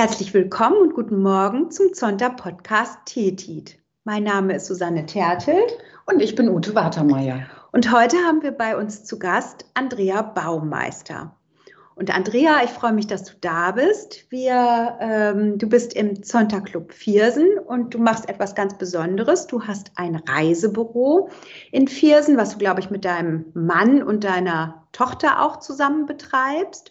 Herzlich willkommen und guten Morgen zum Zonta Podcast Tetit. Mein Name ist Susanne Tertelt und ich bin Ute Watermeier. Und heute haben wir bei uns zu Gast Andrea Baumeister. Und Andrea, ich freue mich, dass du da bist. Wir, ähm, du bist im Zonta Club Viersen und du machst etwas ganz Besonderes. Du hast ein Reisebüro in Viersen, was du, glaube ich, mit deinem Mann und deiner Tochter auch zusammen betreibst.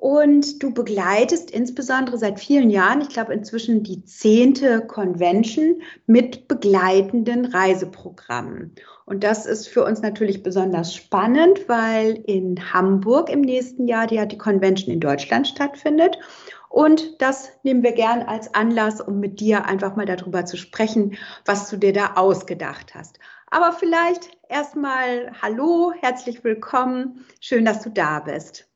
Und du begleitest insbesondere seit vielen Jahren, ich glaube inzwischen die zehnte Convention mit begleitenden Reiseprogrammen. Und das ist für uns natürlich besonders spannend, weil in Hamburg im nächsten Jahr die, die Convention in Deutschland stattfindet. Und das nehmen wir gern als Anlass, um mit dir einfach mal darüber zu sprechen, was du dir da ausgedacht hast. Aber vielleicht erstmal Hallo, herzlich willkommen. Schön, dass du da bist.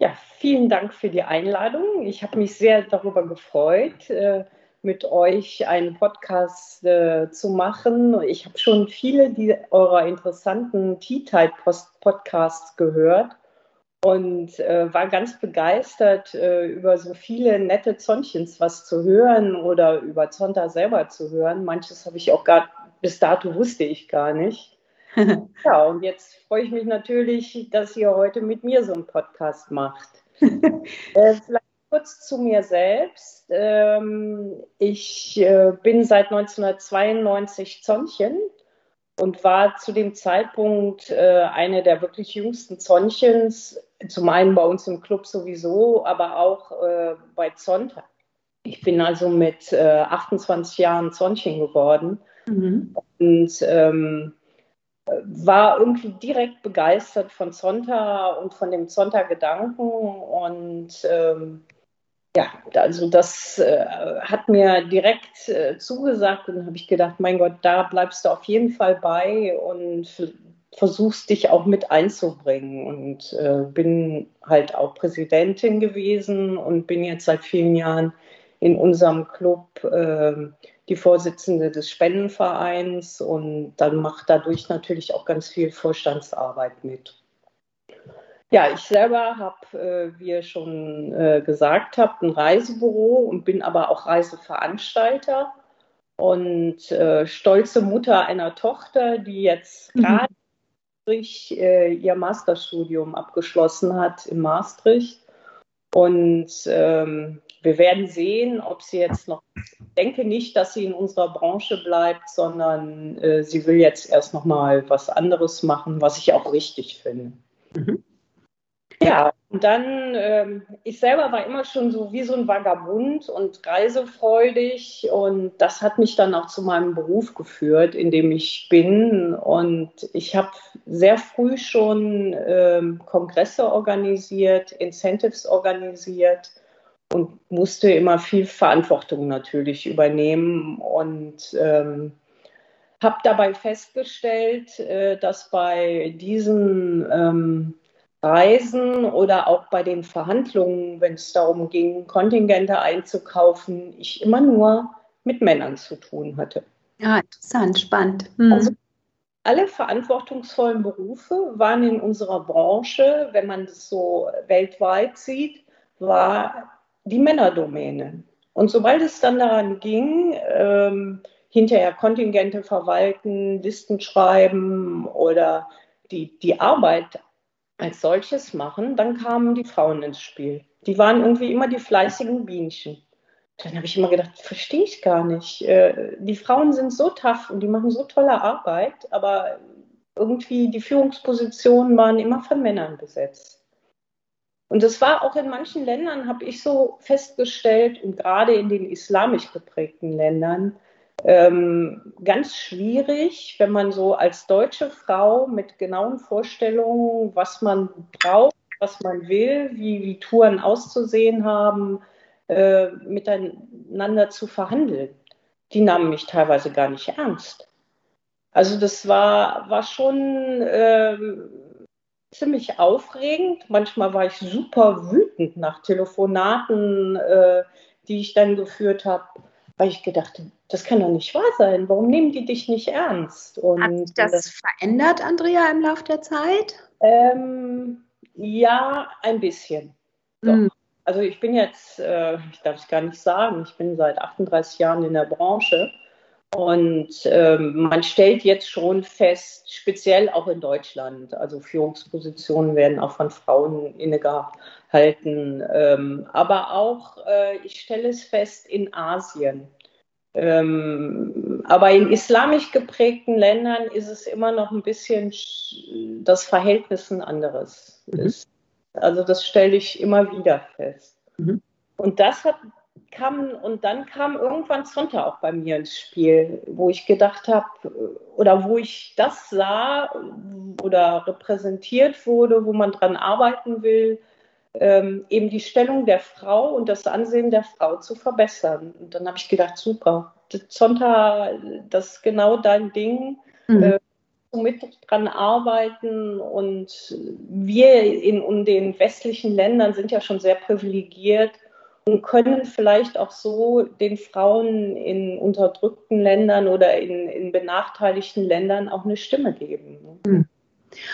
Ja, vielen Dank für die Einladung. Ich habe mich sehr darüber gefreut, äh, mit euch einen Podcast äh, zu machen. Ich habe schon viele eurer interessanten Tea-Tide-Podcasts gehört und äh, war ganz begeistert, über so viele nette Zonchens was zu hören oder über Zonta selber zu hören. Manches habe ich auch gar, bis dato wusste ich gar nicht. ja, und jetzt freue ich mich natürlich, dass ihr heute mit mir so einen Podcast macht. äh, vielleicht kurz zu mir selbst. Ähm, ich äh, bin seit 1992 Zonchen und war zu dem Zeitpunkt äh, eine der wirklich jüngsten Zonchens, zum einen bei uns im Club sowieso, aber auch äh, bei Zonta. Ich bin also mit 28 äh, Jahren Zonchen geworden. Mhm. Und ähm, war irgendwie direkt begeistert von Zonta und von dem Zonta-Gedanken. Und ähm, ja, also das äh, hat mir direkt äh, zugesagt und habe ich gedacht, mein Gott, da bleibst du auf jeden Fall bei und versuchst dich auch mit einzubringen. Und äh, bin halt auch Präsidentin gewesen und bin jetzt seit vielen Jahren in unserem Club ähm, die Vorsitzende des Spendenvereins und dann macht dadurch natürlich auch ganz viel Vorstandsarbeit mit. Ja, ich selber habe, äh, wie ihr schon äh, gesagt habt, ein Reisebüro und bin aber auch Reiseveranstalter und äh, stolze Mutter einer Tochter, die jetzt mhm. gerade äh, ihr Masterstudium abgeschlossen hat in Maastricht. Und ähm, wir werden sehen, ob sie jetzt noch, ich denke nicht, dass sie in unserer Branche bleibt, sondern äh, sie will jetzt erst noch mal was anderes machen, was ich auch richtig finde. Mhm. Ja, und dann, ähm, ich selber war immer schon so wie so ein Vagabund und reisefreudig und das hat mich dann auch zu meinem Beruf geführt, in dem ich bin. Und ich habe sehr früh schon ähm, Kongresse organisiert, Incentives organisiert und musste immer viel Verantwortung natürlich übernehmen und ähm, habe dabei festgestellt, äh, dass bei diesen ähm, Reisen oder auch bei den Verhandlungen, wenn es darum ging, Kontingente einzukaufen, ich immer nur mit Männern zu tun hatte. Ja, interessant, spannend. Hm. Also alle verantwortungsvollen Berufe waren in unserer Branche, wenn man das so weltweit sieht, war die Männerdomäne. Und sobald es dann daran ging, ähm, hinterher Kontingente verwalten, Listen schreiben oder die, die Arbeit als solches machen, dann kamen die Frauen ins Spiel. Die waren irgendwie immer die fleißigen Bienchen. Dann habe ich immer gedacht, verstehe ich gar nicht. Äh, die Frauen sind so tough und die machen so tolle Arbeit, aber irgendwie die Führungspositionen waren immer von Männern besetzt. Und das war auch in manchen Ländern, habe ich so festgestellt, und gerade in den islamisch geprägten Ländern, ähm, ganz schwierig, wenn man so als deutsche Frau mit genauen Vorstellungen, was man braucht, was man will, wie, wie Touren auszusehen haben, äh, miteinander zu verhandeln. Die nahmen mich teilweise gar nicht ernst. Also das war, war schon ähm, ziemlich aufregend. Manchmal war ich super wütend nach Telefonaten, äh, die ich dann geführt habe, weil ich gedacht habe, das kann doch nicht wahr sein. Warum nehmen die dich nicht ernst? Und, Hat sich das äh, verändert, Andrea, im Laufe der Zeit? Ähm, ja, ein bisschen. Mm. also ich bin jetzt, äh, ich darf es gar nicht sagen, ich bin seit 38 Jahren in der Branche und ähm, man stellt jetzt schon fest, speziell auch in Deutschland, also Führungspositionen werden auch von Frauen innegehalten, ähm, aber auch, äh, ich stelle es fest, in Asien. Ähm, aber in islamisch geprägten Ländern ist es immer noch ein bisschen das Verhältnis ein anderes. Mhm. Also das stelle ich immer wieder fest. Mhm. Und das hat kam, und dann kam irgendwann Zonta auch bei mir ins Spiel, wo ich gedacht habe, oder wo ich das sah oder repräsentiert wurde, wo man dran arbeiten will, ähm, eben die Stellung der Frau und das Ansehen der Frau zu verbessern. Und dann habe ich gedacht, super, Zonta, das ist genau dein Ding. Mhm. Äh, mit dran arbeiten und wir in, in den westlichen Ländern sind ja schon sehr privilegiert und können vielleicht auch so den Frauen in unterdrückten Ländern oder in, in benachteiligten Ländern auch eine Stimme geben. Mhm.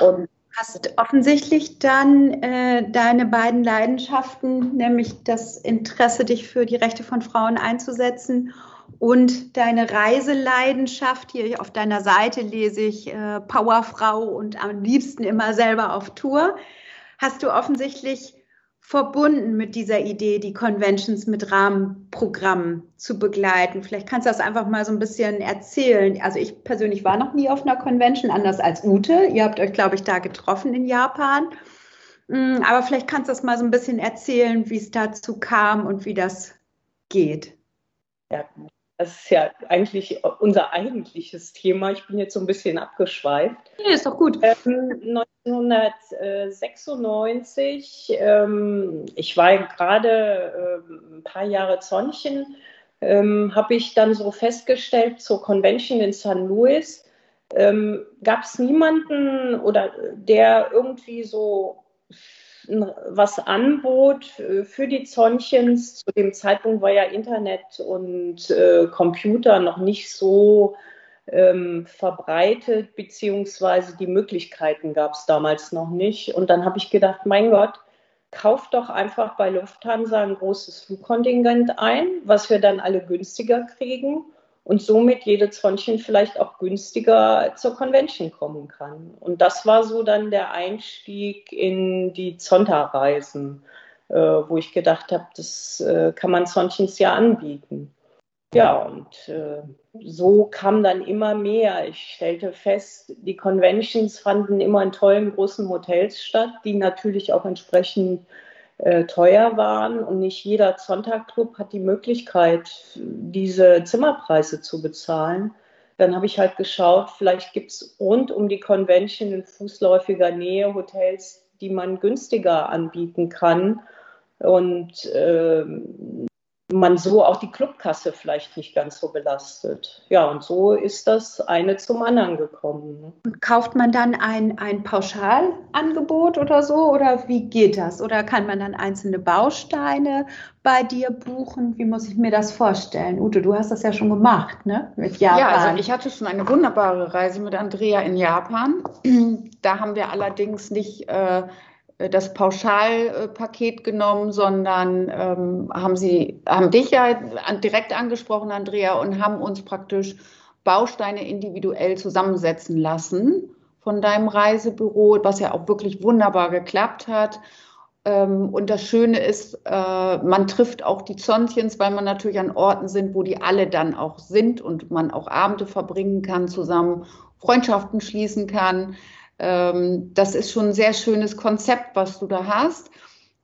Und hast offensichtlich dann äh, deine beiden Leidenschaften, nämlich das Interesse, dich für die Rechte von Frauen einzusetzen und deine Reiseleidenschaft. Hier auf deiner Seite lese ich äh, Powerfrau und am liebsten immer selber auf Tour. Hast du offensichtlich verbunden mit dieser Idee, die Conventions mit Rahmenprogrammen zu begleiten. Vielleicht kannst du das einfach mal so ein bisschen erzählen. Also ich persönlich war noch nie auf einer Convention, anders als Ute. Ihr habt euch, glaube ich, da getroffen in Japan. Mm, aber vielleicht kannst du das mal so ein bisschen erzählen, wie es dazu kam und wie das geht. Ja, das ist ja eigentlich unser eigentliches Thema. Ich bin jetzt so ein bisschen abgeschweift. Ja, ist doch gut. Ähm, 1996, ähm, ich war gerade äh, ein paar Jahre Zonnchen, ähm, habe ich dann so festgestellt, zur Convention in St. Louis ähm, gab es niemanden oder der irgendwie so was anbot für die Zonnchens. Zu dem Zeitpunkt war ja Internet und äh, Computer noch nicht so ähm, verbreitet, beziehungsweise die Möglichkeiten gab es damals noch nicht. Und dann habe ich gedacht, mein Gott, kauft doch einfach bei Lufthansa ein großes Flugkontingent ein, was wir dann alle günstiger kriegen und somit jede Zonchen vielleicht auch günstiger zur Convention kommen kann. Und das war so dann der Einstieg in die Zonta-Reisen, äh, wo ich gedacht habe, das äh, kann man Zonchens ja anbieten. Ja, und äh, so kam dann immer mehr. Ich stellte fest, die Conventions fanden immer in tollen großen Hotels statt, die natürlich auch entsprechend äh, teuer waren und nicht jeder Sonntagclub hat die Möglichkeit, diese Zimmerpreise zu bezahlen. Dann habe ich halt geschaut, vielleicht gibt es rund um die Convention in fußläufiger Nähe Hotels, die man günstiger anbieten kann. Und äh, man so auch die Clubkasse vielleicht nicht ganz so belastet. Ja, und so ist das eine zum anderen gekommen. Und kauft man dann ein, ein Pauschalangebot oder so? Oder wie geht das? Oder kann man dann einzelne Bausteine bei dir buchen? Wie muss ich mir das vorstellen? Ute, du hast das ja schon gemacht, ne? Mit Japan. Ja, also ich hatte schon eine wunderbare Reise mit Andrea in Japan. Da haben wir allerdings nicht äh, das Pauschalpaket genommen, sondern ähm, haben sie, haben dich ja direkt angesprochen, Andrea, und haben uns praktisch Bausteine individuell zusammensetzen lassen von deinem Reisebüro, was ja auch wirklich wunderbar geklappt hat. Ähm, und das Schöne ist, äh, man trifft auch die Zontchens, weil man natürlich an Orten sind, wo die alle dann auch sind und man auch Abende verbringen kann zusammen, Freundschaften schließen kann. Ähm, das ist schon ein sehr schönes Konzept, was du da hast.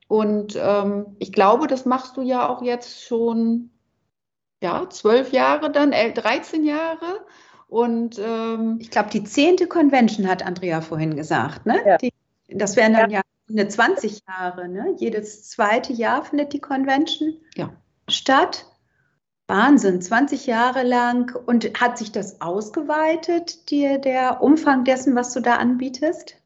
Und ähm, ich glaube, das machst du ja auch jetzt schon, ja, zwölf Jahre dann, 13 Jahre. Und ähm, ich glaube, die zehnte Convention hat Andrea vorhin gesagt, ne? Ja. Die, das wären dann ja. ja eine 20 Jahre, ne? Jedes zweite Jahr findet die Convention ja. statt. Wahnsinn, 20 Jahre lang. Und hat sich das ausgeweitet, dir der Umfang dessen, was du da anbietest?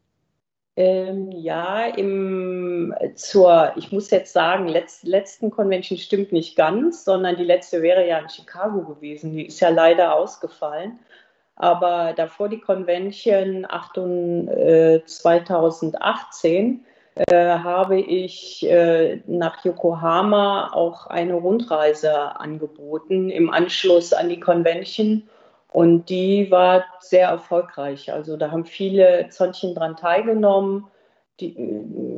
Ähm, ja, im, zur, ich muss jetzt sagen, letzt, letzten Convention stimmt nicht ganz, sondern die letzte wäre ja in Chicago gewesen. Die ist ja leider ausgefallen. Aber davor die Convention 8, äh, 2018 äh, habe ich äh, nach Yokohama auch eine Rundreise angeboten im Anschluss an die Convention. Und die war sehr erfolgreich. Also da haben viele Zöntchen dran teilgenommen. Die,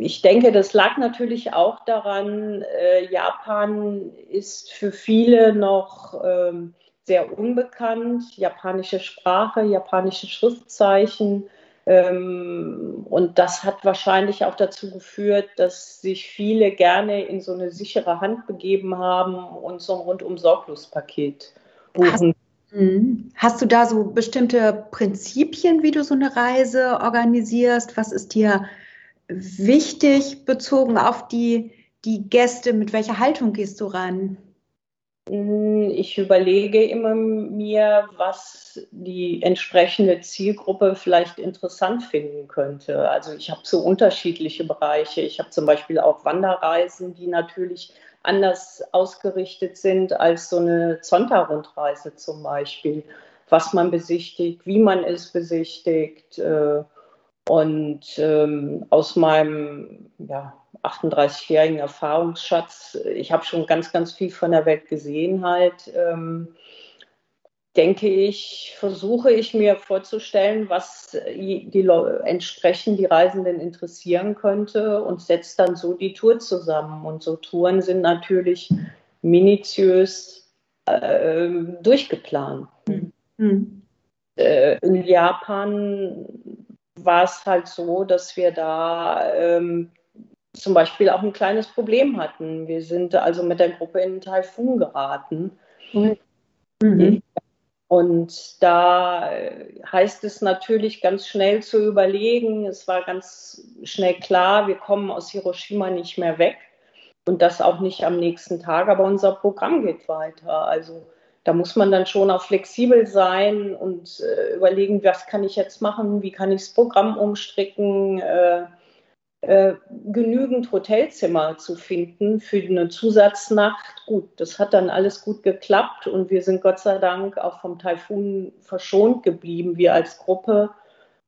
ich denke, das lag natürlich auch daran, äh, Japan ist für viele noch ähm, sehr unbekannt. Japanische Sprache, japanische Schriftzeichen. Ähm, und das hat wahrscheinlich auch dazu geführt, dass sich viele gerne in so eine sichere Hand begeben haben und so ein rundum sorglos Paket buchen. Mhm. Hast du da so bestimmte Prinzipien, wie du so eine Reise organisierst? Was ist dir wichtig bezogen auf die, die Gäste? Mit welcher Haltung gehst du ran? Hm, ich überlege immer mir, was die entsprechende Zielgruppe vielleicht interessant finden könnte. Also ich habe so unterschiedliche Bereiche. Ich habe zum Beispiel auch Wanderreisen, die natürlich anders ausgerichtet sind als so eine Zonta-Rundreise zum Beispiel. Was man besichtigt, wie man es besichtigt. Äh, und ähm, aus meinem ja, 38-jährigen Erfahrungsschatz, ich habe schon ganz, ganz viel von der Welt gesehen halt, ähm, denke ich, versuche ich mir vorzustellen, was die entsprechend die Reisenden interessieren könnte und setze dann so die Tour zusammen. Und so Touren sind natürlich minutiös äh, durchgeplant. Mhm. Äh, in Japan war es halt so, dass wir da ähm, zum Beispiel auch ein kleines Problem hatten. Wir sind also mit der Gruppe in einen Taifun geraten. Mhm. Und da heißt es natürlich ganz schnell zu überlegen. Es war ganz schnell klar, wir kommen aus Hiroshima nicht mehr weg und das auch nicht am nächsten Tag, aber unser Programm geht weiter. Also da muss man dann schon auch flexibel sein und äh, überlegen, was kann ich jetzt machen, wie kann ich das Programm umstricken, äh, äh, genügend Hotelzimmer zu finden für eine Zusatznacht. Gut, das hat dann alles gut geklappt und wir sind Gott sei Dank auch vom Taifun verschont geblieben, wir als Gruppe.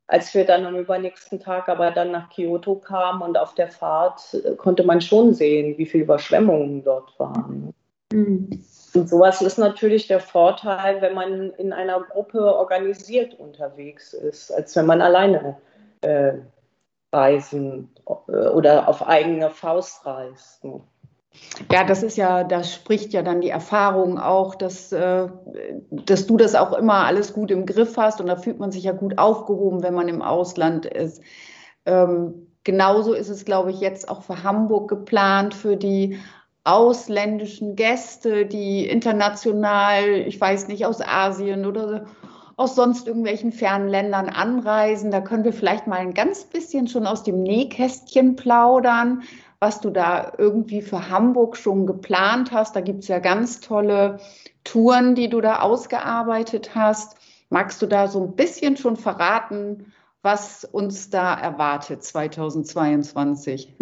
Als wir dann am übernächsten Tag aber dann nach Kyoto kamen und auf der Fahrt äh, konnte man schon sehen, wie viele Überschwemmungen dort waren. Mhm. Und sowas ist natürlich der Vorteil, wenn man in einer Gruppe organisiert unterwegs ist, als wenn man alleine äh, reisen äh, oder auf eigene Faust reist. Ja, das ist ja, da spricht ja dann die Erfahrung auch, dass, äh, dass du das auch immer alles gut im Griff hast und da fühlt man sich ja gut aufgehoben, wenn man im Ausland ist. Ähm, genauso ist es, glaube ich, jetzt auch für Hamburg geplant, für die ausländischen Gäste, die international, ich weiß nicht, aus Asien oder aus sonst irgendwelchen fernen Ländern anreisen. Da können wir vielleicht mal ein ganz bisschen schon aus dem Nähkästchen plaudern, was du da irgendwie für Hamburg schon geplant hast. Da gibt es ja ganz tolle Touren, die du da ausgearbeitet hast. Magst du da so ein bisschen schon verraten, was uns da erwartet 2022?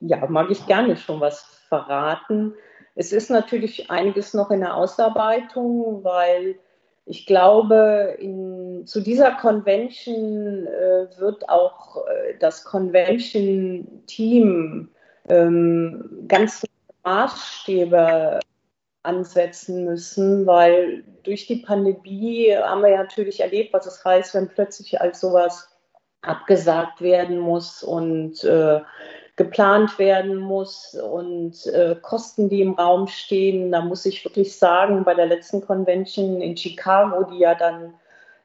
Ja, mag ich gerne schon was verraten. Es ist natürlich einiges noch in der Ausarbeitung, weil ich glaube, in, zu dieser Convention äh, wird auch äh, das Convention-Team ähm, ganz Maßstäbe ansetzen müssen, weil durch die Pandemie haben wir ja natürlich erlebt, was es heißt, wenn plötzlich als sowas abgesagt werden muss und äh, geplant werden muss und äh, Kosten, die im Raum stehen. Da muss ich wirklich sagen, bei der letzten Convention in Chicago, die ja dann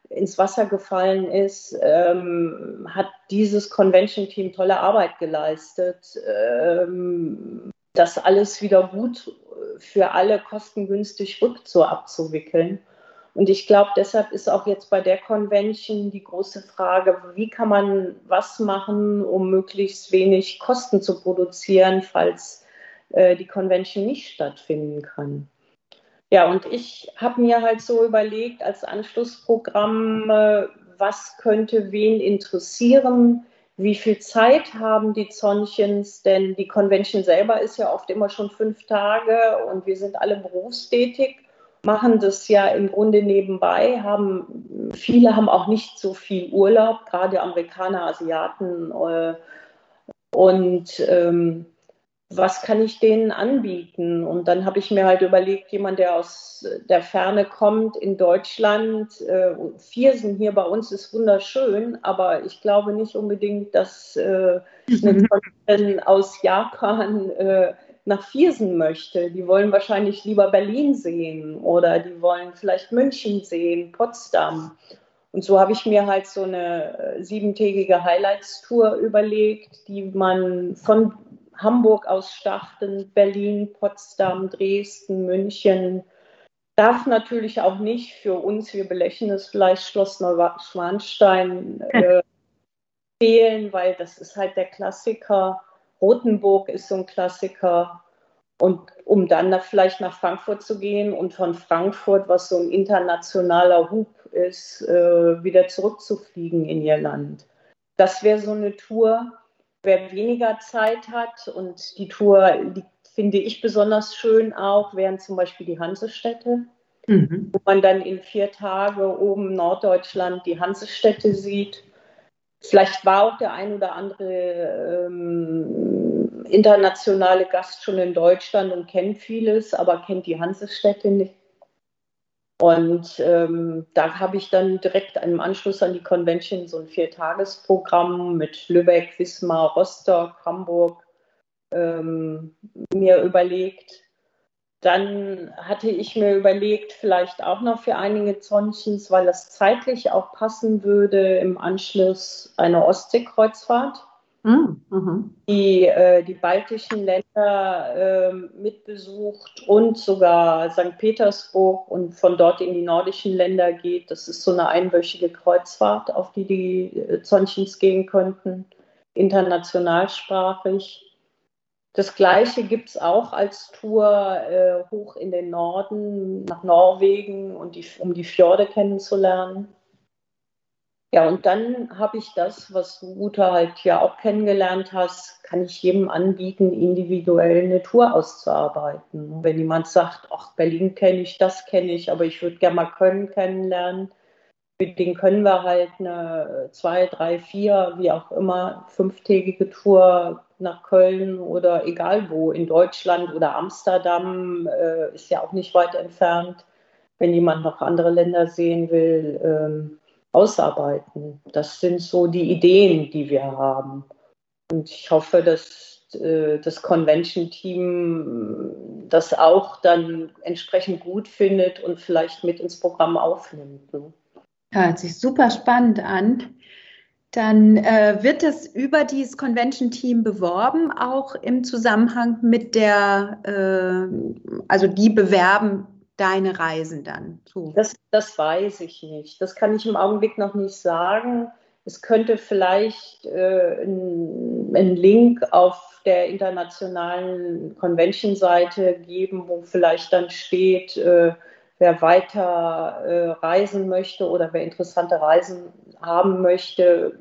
ins Wasser gefallen ist, ähm, hat dieses Convention-Team tolle Arbeit geleistet, ähm, das alles wieder gut für alle kostengünstig rückzu abzuwickeln. Und ich glaube, deshalb ist auch jetzt bei der Convention die große Frage, wie kann man was machen, um möglichst wenig Kosten zu produzieren, falls äh, die Convention nicht stattfinden kann. Ja, und ich habe mir halt so überlegt als Anschlussprogramm, äh, was könnte wen interessieren, wie viel Zeit haben die Zonchens, denn die Convention selber ist ja oft immer schon fünf Tage und wir sind alle berufstätig machen das ja im Grunde nebenbei, haben viele haben auch nicht so viel Urlaub, gerade Amerikaner, Asiaten, äh, Und ähm, was kann ich denen anbieten? Und dann habe ich mir halt überlegt, jemand, der aus der Ferne kommt in Deutschland, äh, Viersen hier bei uns ist wunderschön, aber ich glaube nicht unbedingt, dass äh, eine Freundin aus Japan äh, nach Viersen möchte. Die wollen wahrscheinlich lieber Berlin sehen oder die wollen vielleicht München sehen, Potsdam. Und so habe ich mir halt so eine äh, siebentägige Highlights-Tour überlegt, die man von Hamburg aus starten, Berlin, Potsdam, Dresden, München. Darf natürlich auch nicht für uns, wir belächeln es vielleicht, Schloss Neuschwanstein äh, fehlen, weil das ist halt der Klassiker. Rotenburg ist so ein Klassiker. Und um dann vielleicht nach Frankfurt zu gehen und von Frankfurt, was so ein internationaler Hub ist, äh, wieder zurückzufliegen in ihr Land. Das wäre so eine Tour, wer weniger Zeit hat und die Tour die finde ich besonders schön auch, wären zum Beispiel die Hansestädte, mhm. wo man dann in vier Tagen oben Norddeutschland die Hansestädte sieht. Vielleicht war auch der ein oder andere ähm, internationale Gast schon in Deutschland und kennt vieles, aber kennt die Hansestädte nicht. Und ähm, da habe ich dann direkt im Anschluss an die Convention so ein Viertagesprogramm mit Lübeck, Wismar, Rostock, Hamburg ähm, mir überlegt. Dann hatte ich mir überlegt, vielleicht auch noch für einige Zonchens, weil das zeitlich auch passen würde, im Anschluss eine Ostseekreuzfahrt Mhm. Die, äh, die baltischen Länder äh, mitbesucht und sogar St. Petersburg und von dort in die nordischen Länder geht. Das ist so eine einwöchige Kreuzfahrt, auf die die äh, Zonchins gehen könnten, internationalsprachig. Das Gleiche gibt es auch als Tour äh, hoch in den Norden, nach Norwegen, und die, um die Fjorde kennenzulernen. Ja, und dann habe ich das, was du, Uta, halt ja auch kennengelernt hast, kann ich jedem anbieten, individuell eine Tour auszuarbeiten. Wenn jemand sagt, ach, Berlin kenne ich, das kenne ich, aber ich würde gerne mal Köln kennenlernen, mit denen können wir halt eine zwei, drei, vier, wie auch immer, fünftägige Tour nach Köln oder egal wo, in Deutschland oder Amsterdam, äh, ist ja auch nicht weit entfernt. Wenn jemand noch andere Länder sehen will, ähm, ausarbeiten. Das sind so die Ideen, die wir haben. Und ich hoffe, dass äh, das Convention-Team das auch dann entsprechend gut findet und vielleicht mit ins Programm aufnimmt. Ne? Hört sich super spannend an. Dann äh, wird es über dieses Convention-Team beworben, auch im Zusammenhang mit der, äh, also die bewerben deine Reisen dann? So. Das, das weiß ich nicht. Das kann ich im Augenblick noch nicht sagen. Es könnte vielleicht äh, ein, ein Link auf der internationalen Convention-Seite geben, wo vielleicht dann steht, äh, wer weiter äh, reisen möchte oder wer interessante Reisen haben möchte,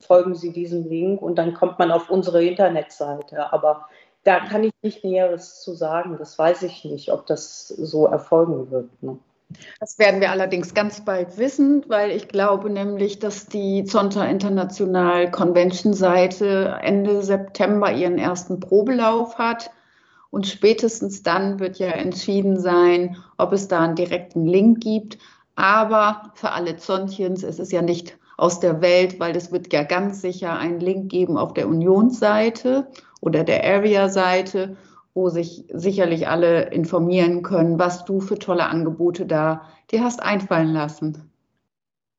folgen Sie diesem Link und dann kommt man auf unsere Internetseite. Aber da kann ich nicht Näheres zu sagen. Das weiß ich nicht, ob das so erfolgen wird. Ne? Das werden wir allerdings ganz bald wissen, weil ich glaube nämlich, dass die Zonta International Convention Seite Ende September ihren ersten Probelauf hat. Und spätestens dann wird ja entschieden sein, ob es da einen direkten Link gibt. Aber für alle Zontchens ist es ja nicht aus der Welt, weil es wird ja ganz sicher einen Link geben auf der Unionsseite oder der Area-Seite, wo sich sicherlich alle informieren können, was du für tolle Angebote da dir hast einfallen lassen.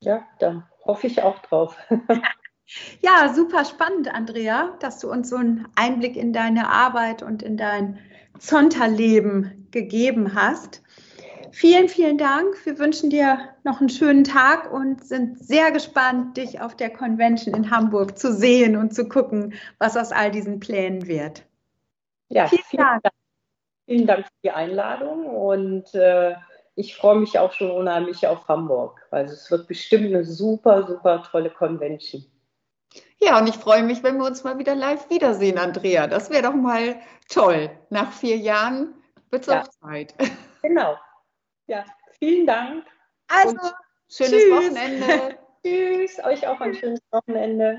Ja, da hoffe ich auch drauf. ja, super spannend, Andrea, dass du uns so einen Einblick in deine Arbeit und in dein Zonterleben gegeben hast. Vielen, vielen Dank. Wir wünschen dir noch einen schönen Tag und sind sehr gespannt, dich auf der Convention in Hamburg zu sehen und zu gucken, was aus all diesen Plänen wird. Ja, vielen, vielen Dank. Dank. Vielen Dank für die Einladung und äh, ich freue mich auch schon unheimlich auf Hamburg. Also es wird bestimmt eine super, super tolle Convention. Ja, und ich freue mich, wenn wir uns mal wieder live wiedersehen, Andrea. Das wäre doch mal toll. Nach vier Jahren wird es ja. auch Zeit. Genau. Ja, vielen Dank. Also, schönes tschüss. Wochenende. tschüss, euch auch ein schönes Wochenende.